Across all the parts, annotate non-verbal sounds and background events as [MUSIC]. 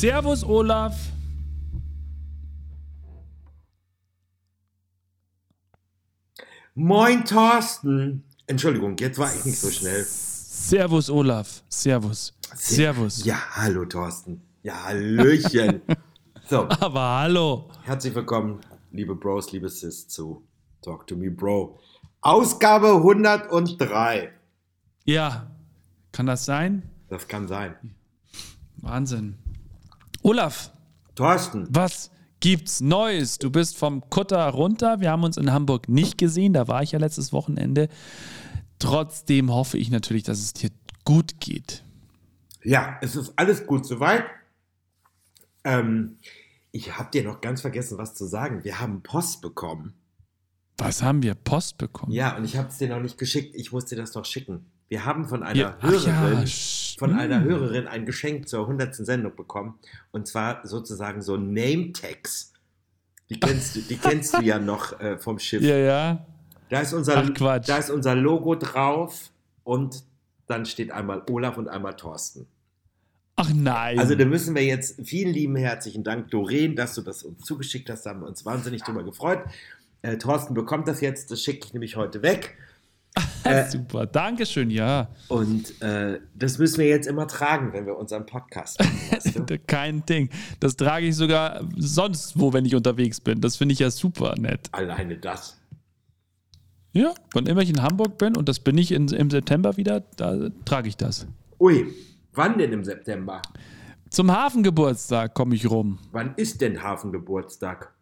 Servus, Olaf. Moin, Thorsten. Entschuldigung, jetzt war ich nicht so schnell. Servus, Olaf. Servus. Servus. Ja, hallo, Thorsten. Ja, Hallöchen. [LAUGHS] so, Aber hallo. herzlich willkommen, liebe Bros, liebe Sis, zu Talk to Me Bro. Ausgabe 103. Ja, kann das sein? Das kann sein. Wahnsinn. Olaf, Thorsten, was gibt's Neues? Du bist vom Kutter runter. Wir haben uns in Hamburg nicht gesehen. Da war ich ja letztes Wochenende. Trotzdem hoffe ich natürlich, dass es dir gut geht. ja, es ist alles gut soweit. Ähm, ich habe dir noch ganz vergessen, was zu sagen. Wir haben Post bekommen. Was haben wir? Post bekommen? Ja, und ich habe es dir noch nicht geschickt. Ich muss dir das noch schicken. Wir haben von einer Ja, ja, Hörerin, sch- von einer hm. Hörerin ein Geschenk zur 100. Sendung bekommen. Und zwar sozusagen so Name-Tags. Die kennst du, die [LAUGHS] kennst du ja noch äh, vom Schiff. Ja, ja. Da, ist unser, Ach, da ist unser Logo drauf und dann steht einmal Olaf und einmal Thorsten. Ach nein. Also da müssen wir jetzt vielen lieben herzlichen Dank, Doreen, dass du das uns zugeschickt hast. Da haben wir uns wahnsinnig drüber gefreut. Äh, Thorsten bekommt das jetzt, das schicke ich nämlich heute weg. [LAUGHS] äh, Super. Dankeschön, ja. Und äh, das müssen wir jetzt immer tragen, wenn wir unseren Podcast machen. [LAUGHS] Weißt du? Kein Ding. Das trage ich sogar sonst wo, wenn ich unterwegs bin. Das finde ich ja super nett. Alleine das. Ja, wann immer ich in Hamburg bin, und das bin ich in, im September wieder, da trage ich das. Ui, wann denn im September? Zum Hafengeburtstag komme ich rum. Wann ist denn Hafengeburtstag?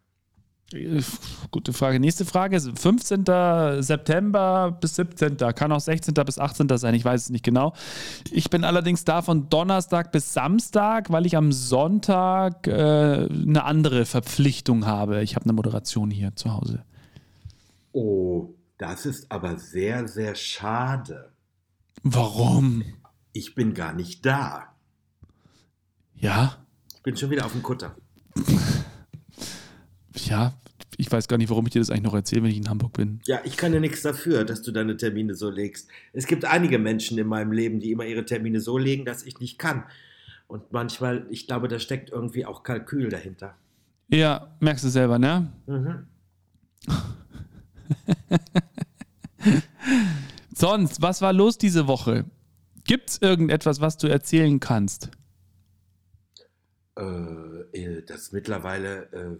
Gute Frage. Nächste Frage. 15. September bis 17. Kann auch 16. bis 18. sein. Ich weiß es nicht genau. Ich bin allerdings da von Donnerstag bis Samstag, weil ich am Sonntag äh, eine andere Verpflichtung habe. Ich habe eine Moderation hier zu Hause. Oh, das ist aber sehr, sehr schade. Warum? Ich bin gar nicht da. Ja, Ich bin schon wieder auf dem Kutter. ja. Ich weiß gar nicht, warum ich dir das eigentlich noch erzähle, wenn ich in Hamburg bin. Ja, ich kann ja nichts dafür, dass du deine Termine so legst. Es gibt einige Menschen in meinem Leben, die immer ihre Termine so legen, dass ich nicht kann. Und manchmal, ich glaube, da steckt irgendwie auch Kalkül dahinter. Ja, merkst du selber, ne? Mhm. [LAUGHS] Sonst, was war los diese Woche? Gibt's irgendetwas, was du erzählen kannst? Äh, äh, dass mittlerweile äh,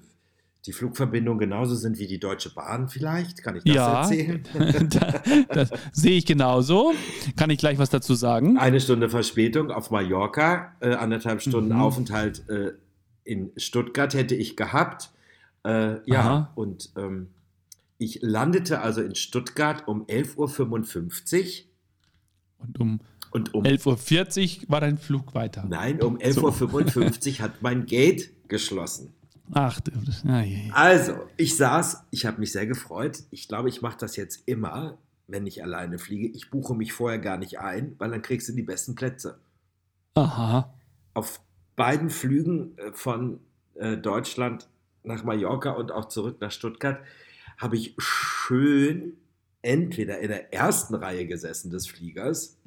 die Flugverbindungen genauso sind wie die Deutsche Bahn vielleicht? Kann ich das Ja. erzählen? [LAUGHS] das sehe ich genauso. Kann ich gleich was dazu sagen? Eine Stunde Verspätung auf Mallorca, äh, anderthalb Stunden Mhm. Aufenthalt äh, in Stuttgart hätte ich gehabt. Äh, ja, Aha. und ähm, ich landete also in Stuttgart um 11.55 Uhr Und um und um 11.40 Uhr war dein Flug weiter. Nein, um 11.55 Uhr hat mein Gate geschlossen. Ach, ah. Also, ich saß, ich habe mich sehr gefreut. Ich glaube, ich mache das jetzt immer, wenn ich alleine fliege. Ich buche mich vorher gar nicht ein, weil dann kriegst du die besten Plätze. aha. Auf beiden Flügen äh, von äh, Deutschland nach Mallorca und auch zurück nach Stuttgart habe ich schön entweder in der ersten Reihe gesessen des Fliegers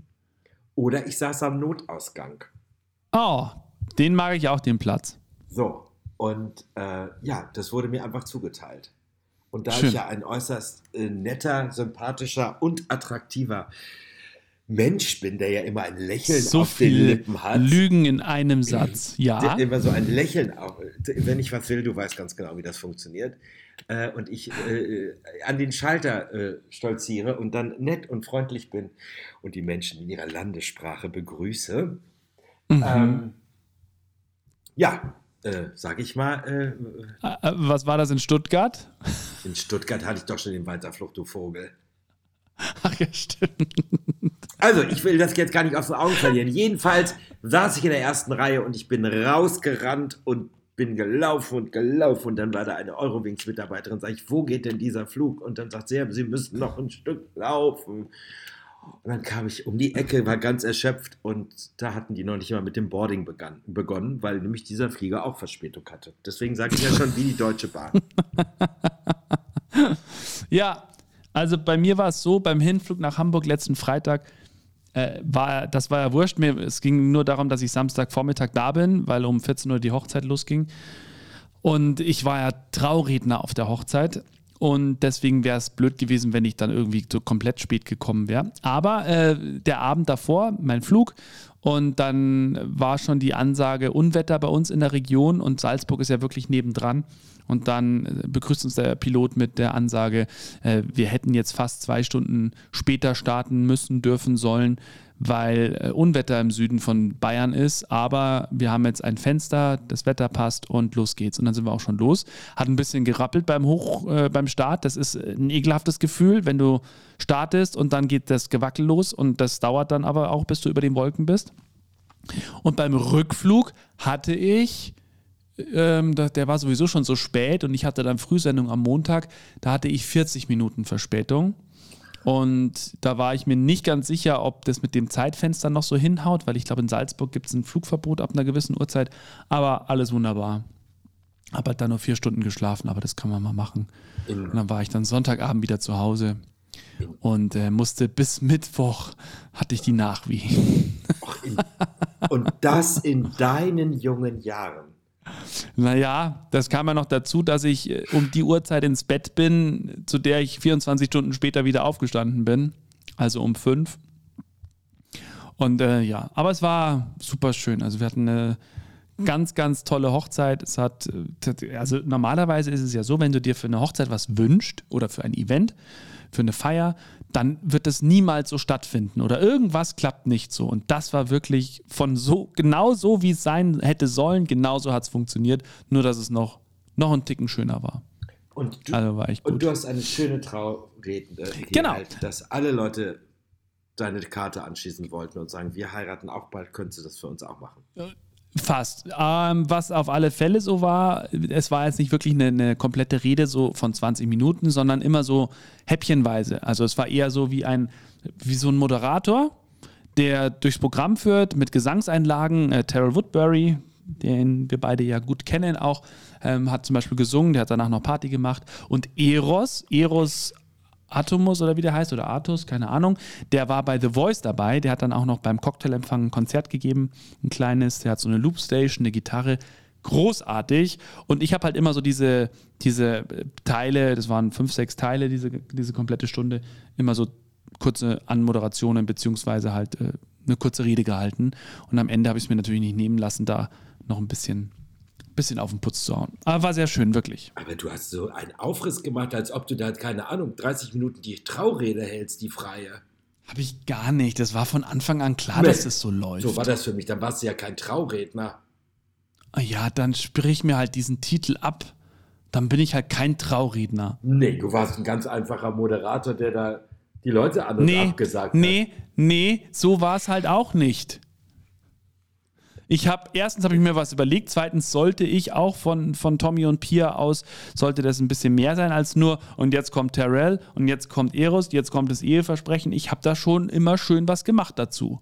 oder ich saß am Notausgang. Oh, den mag ich auch, den Platz. So, und äh, ja, das wurde mir einfach zugeteilt. Und da Schön. ich ja ein äußerst äh, netter, sympathischer und attraktiver Mensch bin, der ja immer ein Lächeln So auf den Lippen hat, Lügen in einem Satz. [CLEARS THROAT] Ja. der immer so ein Lächeln auf, wenn ich was will, du weißt ganz genau, wie das funktioniert. Äh, und ich äh, an den Schalter äh, stolziere und dann nett und freundlich bin und die Menschen in ihrer Landessprache begrüße. Mhm. Ähm, ja, äh, sag ich mal, äh, Äh, äh, Was war das in Stuttgart? [LAUGHS] in Stuttgart hatte ich doch schon den Weiterflucht, du Vogel. Ach ja, stimmt. Also, ich will das jetzt gar nicht aus den Augen verlieren. Jedenfalls saß ich in der ersten Reihe und ich bin rausgerannt und bin gelaufen und gelaufen. Und dann war da eine Eurowings-Mitarbeiterin, sag ich, wo geht denn dieser Flug? Und dann sagt sie, ja, Sie müssen noch ein Stück laufen. Und dann kam ich um die Ecke, war ganz erschöpft und da hatten die noch nicht mal mit dem Boarding begann, begonnen, weil nämlich dieser Flieger auch Verspätung hatte. Deswegen sage ich ja schon wie die Deutsche Bahn. [LAUGHS] Ja, also bei mir war es so, beim Hinflug nach Hamburg letzten Freitag, äh, war, das war ja wurscht. Mir, es ging nur darum, dass ich Samstagvormittag da bin, weil um 14 Uhr die Hochzeit losging. Und ich war ja Trauredner auf der Hochzeit. Und deswegen wäre es blöd gewesen, wenn ich dann irgendwie so komplett spät gekommen wäre. Aber äh, der Abend davor, mein Flug, und dann war schon die Ansage Unwetter bei uns in der Region und Salzburg ist ja wirklich nebendran. Und dann äh, begrüßt uns der Pilot mit der Ansage, äh, wir hätten jetzt fast zwei Stunden später starten müssen, dürfen, sollen, weil äh, Unwetter im Süden von Bayern ist. Aber wir haben jetzt ein Fenster, das Wetter passt und los geht's. Und dann sind wir auch schon los. Hat ein bisschen gerappelt beim Hoch, äh, beim Start. Das ist ein ekelhaftes Gefühl, wenn du startest und dann geht das Gewackel los und das dauert dann aber auch, bis du über den Wolken bist. Und beim Rückflug hatte ich ähm, der war sowieso schon so spät und ich hatte dann Frühsendung am Montag, da hatte ich 40 Minuten Verspätung. Und da war ich mir nicht ganz sicher, ob das mit dem Zeitfenster noch so hinhaut, weil ich glaube, in Salzburg gibt es ein Flugverbot ab einer gewissen Uhrzeit. Aber alles wunderbar. Habe halt dann nur vier Stunden geschlafen, aber das kann man mal machen. Und dann war ich dann Sonntagabend wieder zu Hause und äh, musste bis Mittwoch hatte ich die Nachwehen. Und das in deinen jungen Jahren. Naja, das kam ja noch dazu, dass ich äh, um die Uhrzeit ins Bett bin, zu der ich 24 Stunden später wieder aufgestanden bin. Also um fünf. Und äh, ja, aber es war super schön. Also wir hatten eine ganz, ganz tolle Hochzeit. Es hat, äh, also normalerweise ist es ja so, wenn du dir für eine Hochzeit was wünschst oder für ein Event, für eine Feier, dann wird es niemals so stattfinden oder irgendwas klappt nicht so. Und das war wirklich von so, genau so, wie es sein hätte sollen, genauso hat es funktioniert, nur dass es noch, noch einen Ticken schöner war. Und du, also war echt gut. Und du hast eine schöne Traurede genau. dass alle Leute deine Karte anschließen wollten und sagen, wir heiraten auch bald, könntest du das für uns auch machen? Fast. Ähm, was auf alle Fälle so war, es war jetzt nicht wirklich eine, eine, komplette Rede so von 20 Minuten, sondern immer so häppchenweise. Also es war eher so wie ein, wie so ein Moderator, der durchs Programm führt mit Gesangseinlagen. Äh, Terrell Woodbury, den wir beide ja gut kennen auch, ähm, hat zum Beispiel gesungen, der hat danach noch Party gemacht. Und Eros, Eros Atomus oder wie der heißt, oder Artus, keine Ahnung, der war bei The Voice dabei. Der hat dann auch noch beim Cocktailempfang ein Konzert gegeben, ein kleines. Der hat so eine Loopstation, eine Gitarre. Großartig. Und ich habe halt immer so diese, diese Teile, das waren fünf, sechs Teile, diese, diese komplette Stunde, immer so kurze Anmoderationen, beziehungsweise halt äh, eine kurze Rede gehalten. Und am Ende habe ich es mir natürlich nicht nehmen lassen, da noch ein bisschen bisschen auf den Putz zu hauen. Aber war sehr schön, wirklich. Aber du hast so einen Aufriss gemacht, als ob du da, keine Ahnung, 30 Minuten die Traurede hältst, die freie. Habe ich gar nicht. Das war von Anfang an klar, nee. dass das so läuft. So war das für mich. Dann warst du ja kein Trauredner. Ja, dann sprich mir halt diesen Titel ab. Dann bin ich halt kein Trauredner. Nee, du warst ein ganz einfacher Moderator, der da die Leute an und nee, abgesagt nee, hat. Nee, nee, so war es halt auch nicht. Ich habe erstens habe ich mir was überlegt, zweitens sollte ich auch von, von Tommy und Pia aus, sollte das ein bisschen mehr sein als nur und jetzt kommt Terrell und jetzt kommt Eros, jetzt kommt das Eheversprechen. Ich habe da schon immer schön was gemacht dazu.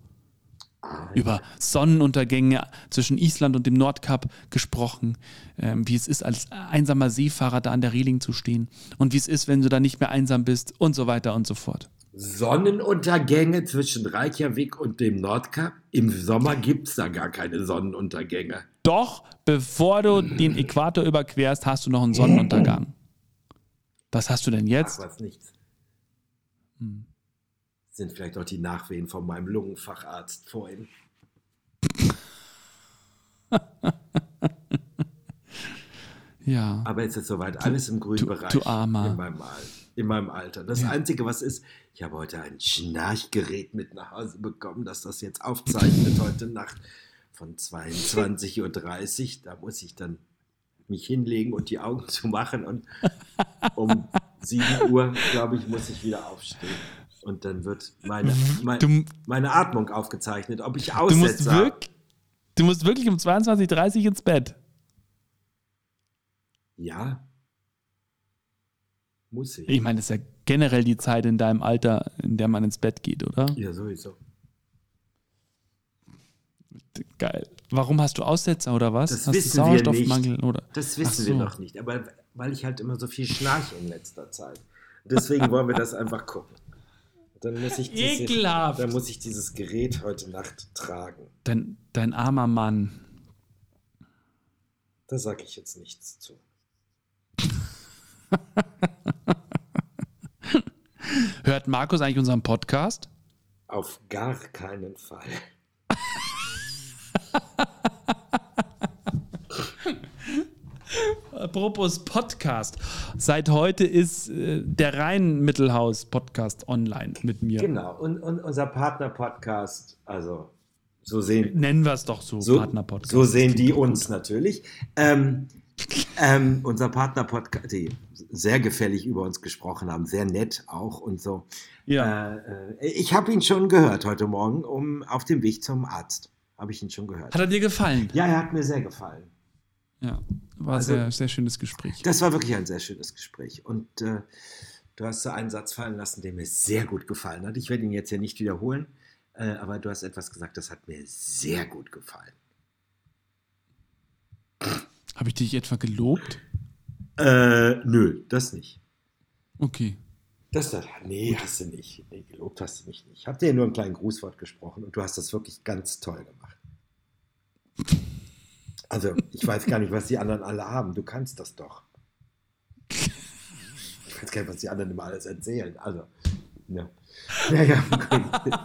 Über Sonnenuntergänge zwischen Island und dem Nordkap gesprochen, ähm, wie es ist, als einsamer Seefahrer da an der Reling zu stehen und wie es ist, wenn du da nicht mehr einsam bist und so weiter und so fort. Sonnenuntergänge zwischen Reykjavik und dem Nordkap? Im Sommer gibt es da gar keine Sonnenuntergänge. Doch, bevor du den Äquator überquerst, hast du noch einen Sonnenuntergang. Was hast du denn jetzt? Ach, was nichts. Hm. Sind vielleicht auch die Nachwehen von meinem Lungenfacharzt vorhin. [LAUGHS] ja. Aber jetzt ist es soweit, alles im grünen du, Bereich. Du Armer. In meinem Alter in meinem Alter. Das ja. Einzige, was ist, ich habe heute ein Schnarchgerät mit nach Hause bekommen, das das jetzt aufzeichnet [LAUGHS] heute Nacht von 22.30 Uhr. Da muss ich dann mich hinlegen und die Augen zu machen und um [LAUGHS] 7 Uhr, glaube ich, muss ich wieder aufstehen. Und dann wird meine, meine, du, meine Atmung aufgezeichnet, ob ich aussetze. Du musst, wirklich, du musst wirklich um 22.30 Uhr ins Bett. Ja, muss ich. Ich meine, das ist ja generell die Zeit in deinem Alter, in der man ins Bett geht, oder? Ja, sowieso. Geil. Warum hast du Aussetzer oder was? Das hast wissen du Sauerstoffmangel wir nicht. Das wissen so. wir noch nicht. Aber weil ich halt immer so viel schnarche in letzter Zeit. Deswegen wollen wir das einfach gucken. dann muss ich diese, Ekelhaft. Dann muss ich dieses Gerät heute Nacht tragen. Dein, dein armer Mann. Da sage ich jetzt nichts zu. [LAUGHS] Hört Markus eigentlich unseren Podcast? Auf gar keinen Fall. [LAUGHS] Apropos Podcast. Seit heute ist äh, der Rhein-Mittelhaus-Podcast online mit mir. Genau. Und, und unser Partner-Podcast, also so sehen, Nennen wir es doch so, so, Partner-Podcast. so sehen die uns natürlich. Ähm, ähm, unser Partner-Podcast, die sehr gefällig über uns gesprochen haben, sehr nett auch und so. Ja. Äh, äh, ich habe ihn schon gehört heute Morgen, um auf dem Weg zum Arzt. Habe ich ihn schon gehört. Hat er dir gefallen? Ja, er hat mir sehr gefallen. Ja. War Also- sehr, sehr schönes Gespräch. Das war wirklich ein sehr schönes Gespräch. Und äh, du hast so einen Satz fallen lassen, der mir sehr gut gefallen hat. Ich werde ihn jetzt hier nicht wiederholen, äh, aber du hast etwas gesagt, das hat mir sehr gut gefallen. Habe ich dich etwa gelobt? Äh, nö, das nicht. Okay. Das, das nee, hast du nicht. Nee, gelobt hast du mich nicht. Ich habe dir nur ein kleines Grußwort gesprochen und du hast das wirklich ganz toll gemacht. Also, ich weiß gar nicht, was die anderen alle haben. Du kannst das doch. Ich weiß gar nicht, was die anderen immer alles erzählen. Also, ja. Ja, ja, [LAUGHS] gut.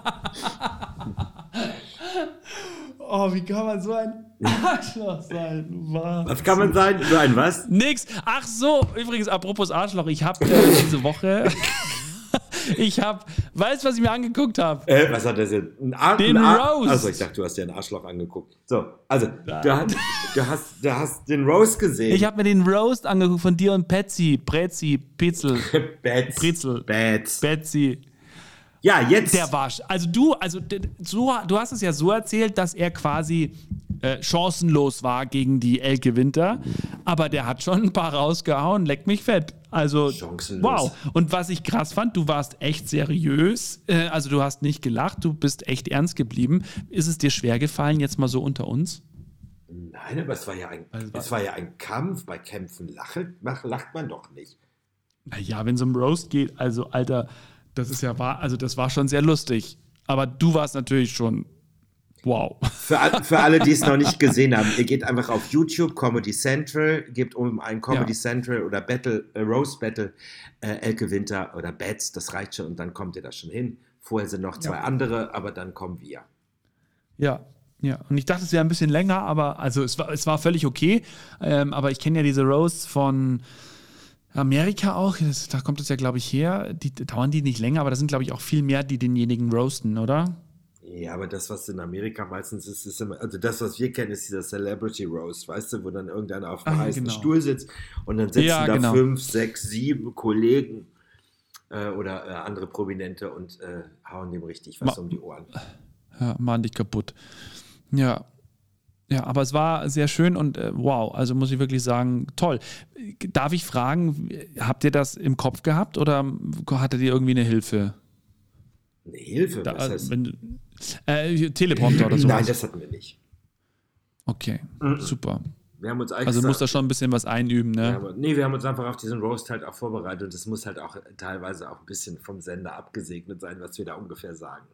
Oh, wie kann man so ein [LAUGHS] Arschloch sein? Was? Was kann man sein? So ein was? Nix. Ach so, übrigens, apropos Arschloch, ich habe äh, [LAUGHS] diese Woche. [LAUGHS] ich habe. Weißt du, was ich mir angeguckt habe? Äh, was hat das jetzt? Ein Ar Den Ar Roast. Also, ich dachte, du hast dir einen Arschloch angeguckt. So, also, du, hast, du, hast, du hast den Roast gesehen. Ich habe mir den Roast angeguckt von dir und Patsy. Prezi, Petzel, Bats. Brezel. Bats. Betsy. Ja, jetzt. Der war. Also du, also so, du hast es ja so erzählt, dass er quasi äh, chancenlos war gegen die Elke Winter, aber der hat schon ein paar rausgehauen, leck mich fett. Also Chancenlos. wow. Und was ich krass fand, du warst echt seriös, äh, also du hast nicht gelacht, du bist echt ernst geblieben. Ist es dir schwer gefallen jetzt mal so unter uns? Nein, aber es war ja ein, Also, es war ja ein Kampf. Bei Kämpfen lacht, lacht man doch nicht. Naja, wenn es um Roast geht, also Alter, das ist ja wahr, also das war schon sehr lustig. Aber du warst natürlich schon wow. Für, all- für alle, die es noch nicht gesehen haben, ihr geht einfach auf YouTube, Comedy Central, gebt um ein Comedy Ja. Central oder Battle, äh, Roast Battle, äh, Elke Winter oder Bats, das reicht schon und dann kommt ihr da schon hin. Vorher sind noch zwei Ja. andere, aber dann kommen wir. Ja, ja. Und ich dachte, es wäre ein bisschen länger, aber also es war, es war völlig okay. Ähm, aber ich kenne ja diese Roasts von Amerika auch. Das, da kommt es ja, glaube ich, her. Die dauern die nicht länger, aber da sind, glaube ich, auch viel mehr, die denjenigen roasten, oder? Ja, aber das, was in Amerika meistens ist, ist immer, also das, was wir kennen, ist dieser Celebrity Roast, weißt du, wo dann irgendeiner auf einem Ah, heißen genau. Stuhl sitzt und dann sitzen Ja, da genau. fünf, sechs, sieben Kollegen äh, oder äh, andere Prominente und äh, hauen dem richtig was Ma- um die Ohren. Ja, machen dich kaputt. Ja. Ja, aber es war sehr schön und äh, wow, also muss ich wirklich sagen, toll. Darf ich fragen, habt ihr das im Kopf gehabt oder hattet ihr irgendwie eine Hilfe? Eine Hilfe, Da, was heißt, wenn, äh, Teleprompter oder [LAUGHS] sowas? Nein, das hatten wir nicht. Okay, super. Wir haben uns eigentlich Also gesagt- muss da schon ein bisschen was einüben, Ja, ne? aber, nee, wir haben uns einfach auf diesen Roast halt auch vorbereitet und es muss halt auch teilweise auch ein bisschen vom Sender abgesegnet sein, was wir da ungefähr sagen.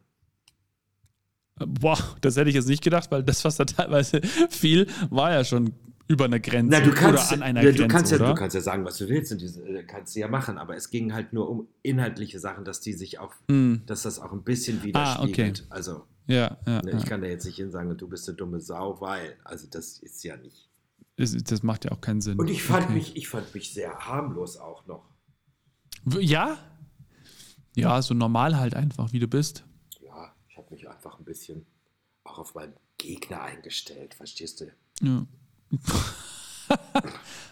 Boah, das hätte ich jetzt nicht gedacht, weil das, was da teilweise [LAUGHS] fiel, war ja schon über eine Grenze Na, du kannst, oder an einer ja, Grenze, du, kannst ja, oder? du kannst ja sagen, was du willst und diese äh, kannst du ja machen, aber es ging halt nur um inhaltliche Sachen, dass die sich auch, Hm. dass das auch ein bisschen Ah, widerspiegelt. Also, Ja, ja, ne, ich kann da jetzt nicht hin sagen, du bist eine dumme Sau, weil, also das ist ja nicht. Das, das macht ja auch keinen Sinn. Und ich fand Okay. mich, ich fand mich sehr harmlos auch noch. Ja? Ja, so normal halt einfach, wie du bist. Mich einfach ein bisschen auch auf meinen Gegner eingestellt, verstehst du? Ja. [LAUGHS]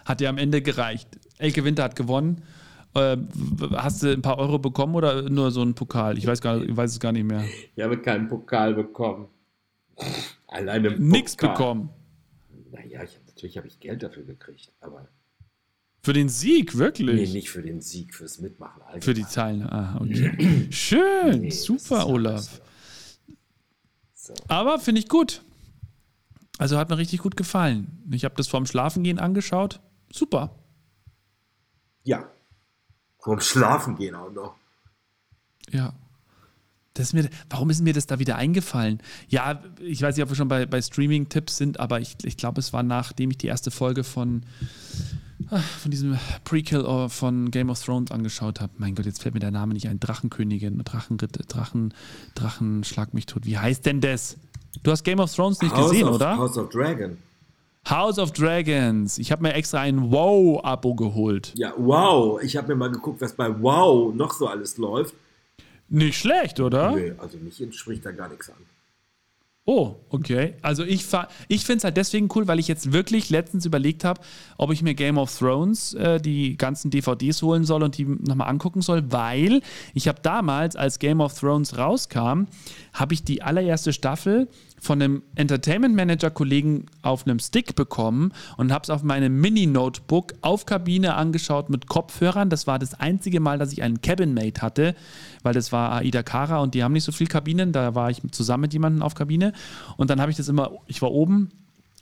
hat ja am Ende gereicht. Elke Winter hat gewonnen. Äh, w- hast du ein paar Euro bekommen oder nur so einen Pokal? Ich weiß, gar, ich weiß es gar nicht mehr. Ich habe keinen Pokal bekommen. Alleine Pokal. bekommen. Naja, ich hab, natürlich habe ich Geld dafür gekriegt, aber Für den Sieg, nee, wirklich? nicht für den Sieg, fürs Mitmachen. allgemein. Für die Teilnahme. Ah, okay. [CLEARS THROAT] Schön, Nee, super, Olaf. So. Aber finde ich gut. Also hat mir richtig gut gefallen. Ich habe das vorm Schlafengehen angeschaut. Super. Ja. Vorm Schlafen gehen auch noch. Ja. Das ist mir, warum ist mir das da wieder eingefallen? Ja, ich weiß nicht, ob wir schon bei, bei Streaming-Tipps sind, aber ich, ich glaube, es war nachdem ich die erste Folge von, von diesem Prequel von Game of Thrones angeschaut habe. Mein Gott, jetzt fällt mir der Name nicht ein. Drachenkönigin, Drachenritt, Drachen, Drachen, schlag mich tot. Wie heißt denn das? Du hast Game of Thrones nicht House gesehen, of, oder? House of Dragon. House of Dragons. Ich habe mir extra ein Wow-Abo geholt. Ja, wow. Ich habe mir mal geguckt, was bei Wow noch so alles läuft. Nicht schlecht, oder? Nee, also mich entspricht da gar nichts an. Oh, okay. Also ich, ich finde es halt deswegen cool, weil ich jetzt wirklich letztens überlegt habe, ob ich mir Game of Thrones äh, die ganzen DVDs holen soll und die nochmal angucken soll, weil ich habe damals, als Game of Thrones rauskam, habe ich die allererste Staffel von einem Entertainment Manager Kollegen auf einem Stick bekommen und habe es auf meinem Mini Notebook auf Kabine angeschaut mit Kopfhörern. Das war das einzige Mal, dass ich einen Cabin Mate hatte, weil das war Aida Kara und die haben nicht so viel Kabinen. Da war ich zusammen mit jemandem auf Kabine und dann habe ich das immer, ich war oben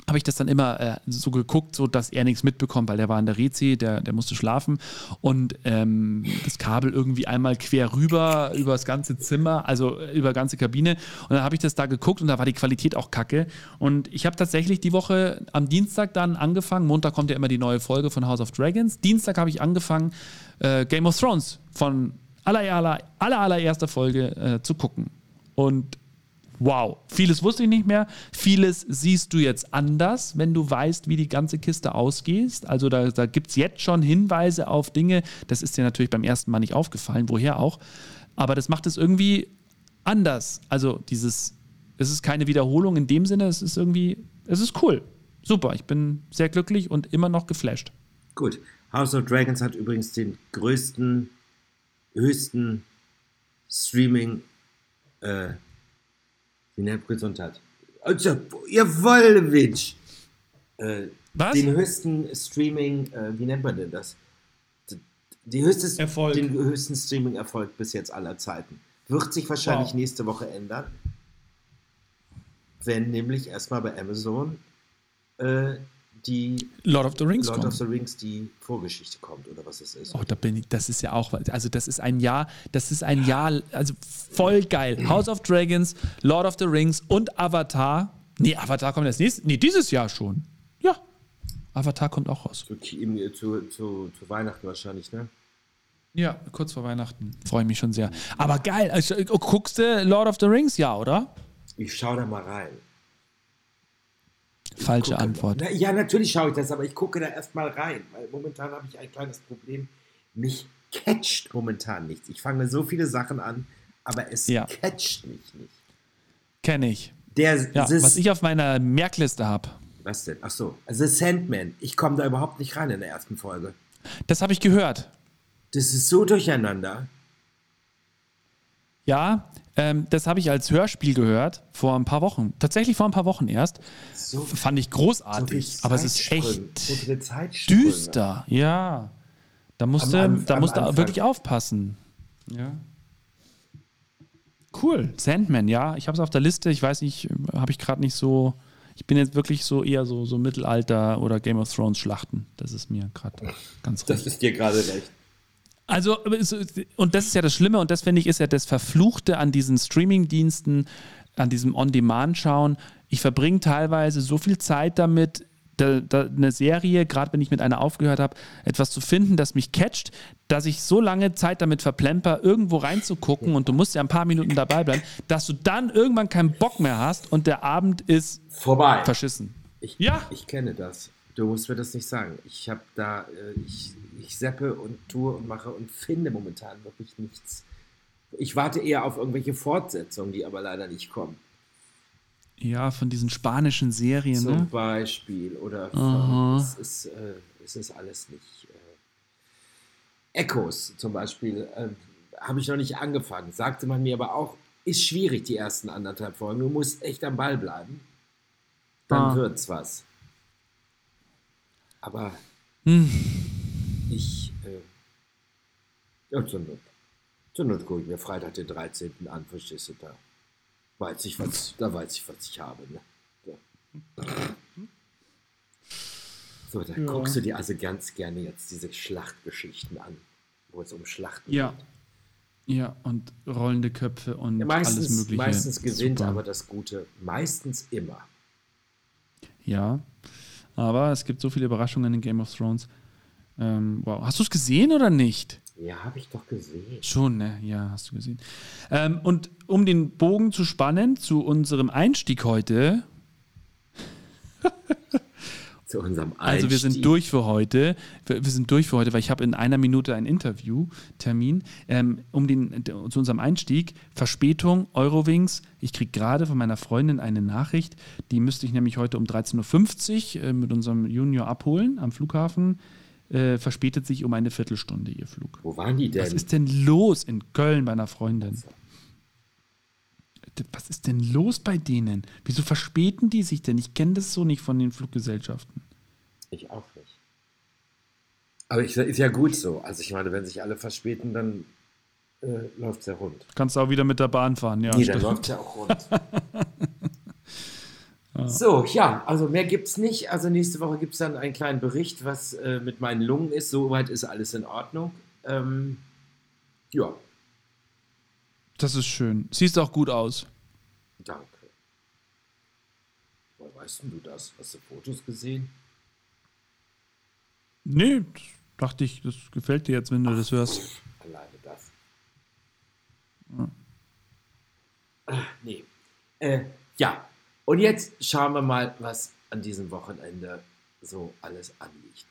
habe ich das dann immer äh, so geguckt, so dass er nichts mitbekommt, weil der war in der Rezi, der, der musste schlafen. Und ähm, das Kabel irgendwie einmal quer rüber über das ganze Zimmer, also äh, über ganze Kabine. Und dann habe ich das da geguckt und da war die Qualität auch kacke. Und ich habe tatsächlich die Woche am Dienstag dann angefangen, Montag kommt ja immer die neue Folge von House of Dragons, Dienstag habe ich angefangen äh, Game of Thrones von aller, aller, aller, allererster Folge äh, zu gucken. Und wow, vieles wusste ich nicht mehr. Vieles siehst du jetzt anders, wenn du weißt, wie die ganze Kiste ausgeht. Also da, da gibt es jetzt schon Hinweise auf Dinge. Das ist dir natürlich beim ersten Mal nicht aufgefallen, woher auch. Aber das macht es irgendwie anders. Also dieses, es ist keine Wiederholung in dem Sinne, es ist irgendwie, es ist cool. Super, ich bin sehr glücklich und immer noch geflasht. Gut. House of Dragons hat übrigens den größten, höchsten Streaming äh, nennt Gesundheit? Also, ihr Wollwitsch! Äh, Was? Den höchsten Streaming, äh, wie nennt man denn das? Die höchste, Erfolg. Den höchsten Streaming-Erfolg bis jetzt aller Zeiten. Wird sich wahrscheinlich wow. nächste Woche ändern. Wenn nämlich erstmal bei Amazon äh, die Lord of the Rings Lord kommt. of the Rings die Vorgeschichte kommt oder was es ist. Oh, da bin ich, das ist ja auch, also das ist ein Jahr, das ist ein Jahr, also voll geil. House of Dragons, Lord of the Rings und Avatar. Nee, Avatar kommt das nächste, nee, dieses Jahr schon. Ja. Avatar kommt auch raus. Zu, zu, zu, zu Weihnachten wahrscheinlich, ne? Ja, kurz vor Weihnachten. Freue mich schon sehr. Aber geil, also, guckst du Lord of the Rings, ja, oder? Ich schau da mal rein. Falsche gucke, Antwort. Na, ja, natürlich schaue ich das, aber ich gucke da erstmal rein, weil momentan habe ich ein kleines Problem. Mich catcht momentan nichts. Ich fange so viele Sachen an, aber es ja. catcht mich nicht. Kenne ich. Der, ja, was ich auf meiner Merkliste habe. Was denn? Ach so, The Sandman. Ich komme da überhaupt nicht rein in der ersten Folge. Das habe ich gehört. Das ist so durcheinander. Ja, ähm, das habe ich als Hörspiel gehört vor ein paar Wochen. Tatsächlich vor ein paar Wochen erst. So, Fand ich großartig. So aber es ist echt düster. Ja. Da musst du, da musst du wirklich aufpassen. Ja. Cool. Sandman, ja. Ich habe es auf der Liste. Ich weiß nicht, habe ich gerade nicht so. Ich bin jetzt wirklich so eher so, so Mittelalter oder Game of Thrones Schlachten. Das ist mir gerade ganz recht. Das ist dir gerade recht. Also, und das ist ja das Schlimme und das finde ich ist ja das Verfluchte an diesen Streaming-Diensten, an diesem On-Demand-Schauen. Ich verbringe teilweise so viel Zeit damit, da, da eine Serie, gerade wenn ich mit einer aufgehört habe, etwas zu finden, das mich catcht, dass ich so lange Zeit damit verplemper, irgendwo reinzugucken und du musst ja ein paar Minuten dabei bleiben, dass du dann irgendwann keinen Bock mehr hast und der Abend ist vorbei. Verschissen. Ich, ja. ich kenne das. Du musst mir das nicht sagen. Ich habe da, äh, ich, ich seppe und tue und mache und finde momentan wirklich nichts. Ich warte eher auf irgendwelche Fortsetzungen, die aber leider nicht kommen. Ja, von diesen spanischen Serien. Zum ne? Beispiel. Oder von, es, ist, äh, es ist alles nicht. Äh, Echos zum Beispiel äh, habe ich noch nicht angefangen. Sagte man mir aber auch, ist schwierig, die ersten anderthalb Folgen. Du musst echt am Ball bleiben. Dann ah. wird's was. Aber hm. Ich, äh, ja, zur Not, zur Not gucke ich mir Freitag den 13. an, verstehst du, da weiß ich, was, da weiß ich, was ich habe, ne? Ja. So, da ja. guckst du dir also ganz gerne jetzt diese Schlachtgeschichten an, wo es um Schlachten ja. geht. Ja, und rollende Köpfe und Ja, alles meistens, Mögliche. meistens gewinnt Super. aber das Gute. Meistens immer. Ja, aber es gibt so viele Überraschungen in Game of Thrones. Ähm, wow. Hast du es gesehen oder nicht? Ja, habe ich doch gesehen. Schon, ne? Ja, hast du gesehen. Ähm, und um den Bogen zu spannen zu unserem Einstieg heute, [LAUGHS] Zu unserem Also wir sind Einstieg. durch für heute. Wir, wir sind durch für heute, weil ich habe in einer Minute einen Interviewtermin. Ähm, um den, zu unserem Einstieg, Verspätung, Eurowings. Ich kriege gerade von meiner Freundin eine Nachricht, die müsste ich nämlich heute um 13.50 Uhr äh, mit unserem Junior abholen am Flughafen. Äh, verspätet sich um eine Viertelstunde ihr Flug. Wo waren die denn? Was ist denn los in Köln bei einer Freundin? Was ist denn los bei denen? Wieso verspäten die sich denn? Ich kenne das so nicht von den Fluggesellschaften. Ich auch nicht. Aber ich, ist ja gut so. Also ich meine, wenn sich alle verspäten, dann äh, läuft es ja rund. Kannst auch wieder mit der Bahn fahren, ja. nee, dann läuft ja auch rund. [LAUGHS] So, ja, also mehr gibt es nicht. Also nächste Woche gibt es dann einen kleinen Bericht, was äh, mit meinen Lungen ist. Soweit ist alles in Ordnung. Ähm, ja, Das ist schön. Siehst auch gut aus. danke. Woher weißt denn du das? Hast du Fotos gesehen? Nee, dachte ich, das gefällt dir jetzt, wenn du das hörst. Alleine das. Ach, nee. Äh, ja, und jetzt schauen wir mal, was an diesem Wochenende so alles anliegt.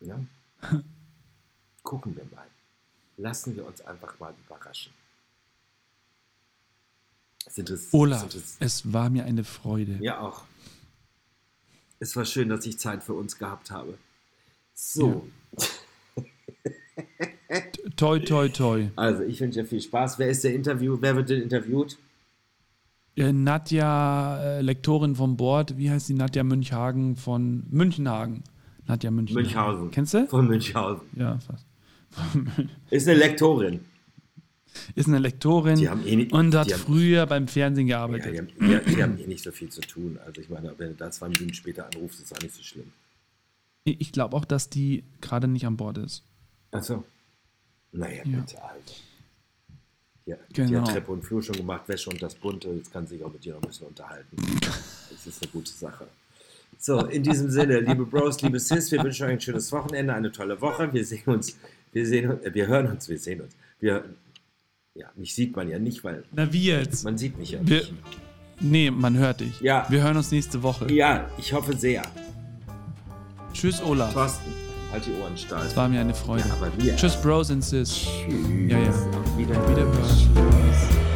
Ja? [LAUGHS] Gucken wir mal. Lassen wir uns einfach mal überraschen. Es Olaf, es es war mir eine Freude. ja, auch. Es war schön, dass ich Zeit für uns gehabt habe. So, [LAUGHS] Toi, toi, toi. also ich wünsche dir viel Spaß. Wer ist der Interview? Wer wird denn interviewt? Äh, Nadja, äh, Lektorin vom Board, wie heißt die? Nadja Münchhagen von Münchenhagen. Nadja Münchhagen. Münchhausen. Kennst du? Von Münchhausen. Ja, fast. Ist eine Lektorin. Ist eine Lektorin eh nicht- und hat die haben- früher beim Fernsehen Ja, gearbeitet. die, haben, die, die haben eh nicht so viel zu tun. Also ich meine, wenn du da zwei Minuten später anrufst, ist auch nicht so schlimm. Ich glaube auch, dass die gerade nicht an Bord ist. Achso. Naja, Ja. bitte, Alter. Ja, Die Genau. hat Treppe und Flur schon gemacht, Wäsche und das Bunte. Jetzt kann sie sich auch mit dir noch ein bisschen unterhalten. Das ist eine gute Sache. So, in diesem Sinne, liebe Bros, liebe Sis, wir wünschen euch ein schönes Wochenende, eine tolle Woche. Wir sehen uns, wir sehen uns, äh, wir hören uns, wir sehen uns. Wir, ja, mich sieht man ja nicht, weil Na, wie jetzt? man sieht mich ja Wir, nicht. nee, man hört dich. Ja. Wir hören uns nächste Woche. Ja, ich hoffe sehr. Tschüss, Olaf. Thorsten, halt die Ohren steif. Es war mir eine Freude. Ja. Tschüss, Bros and Sis. Tschüss. Ja, ja. Auf Wiederhören. Wiederhören.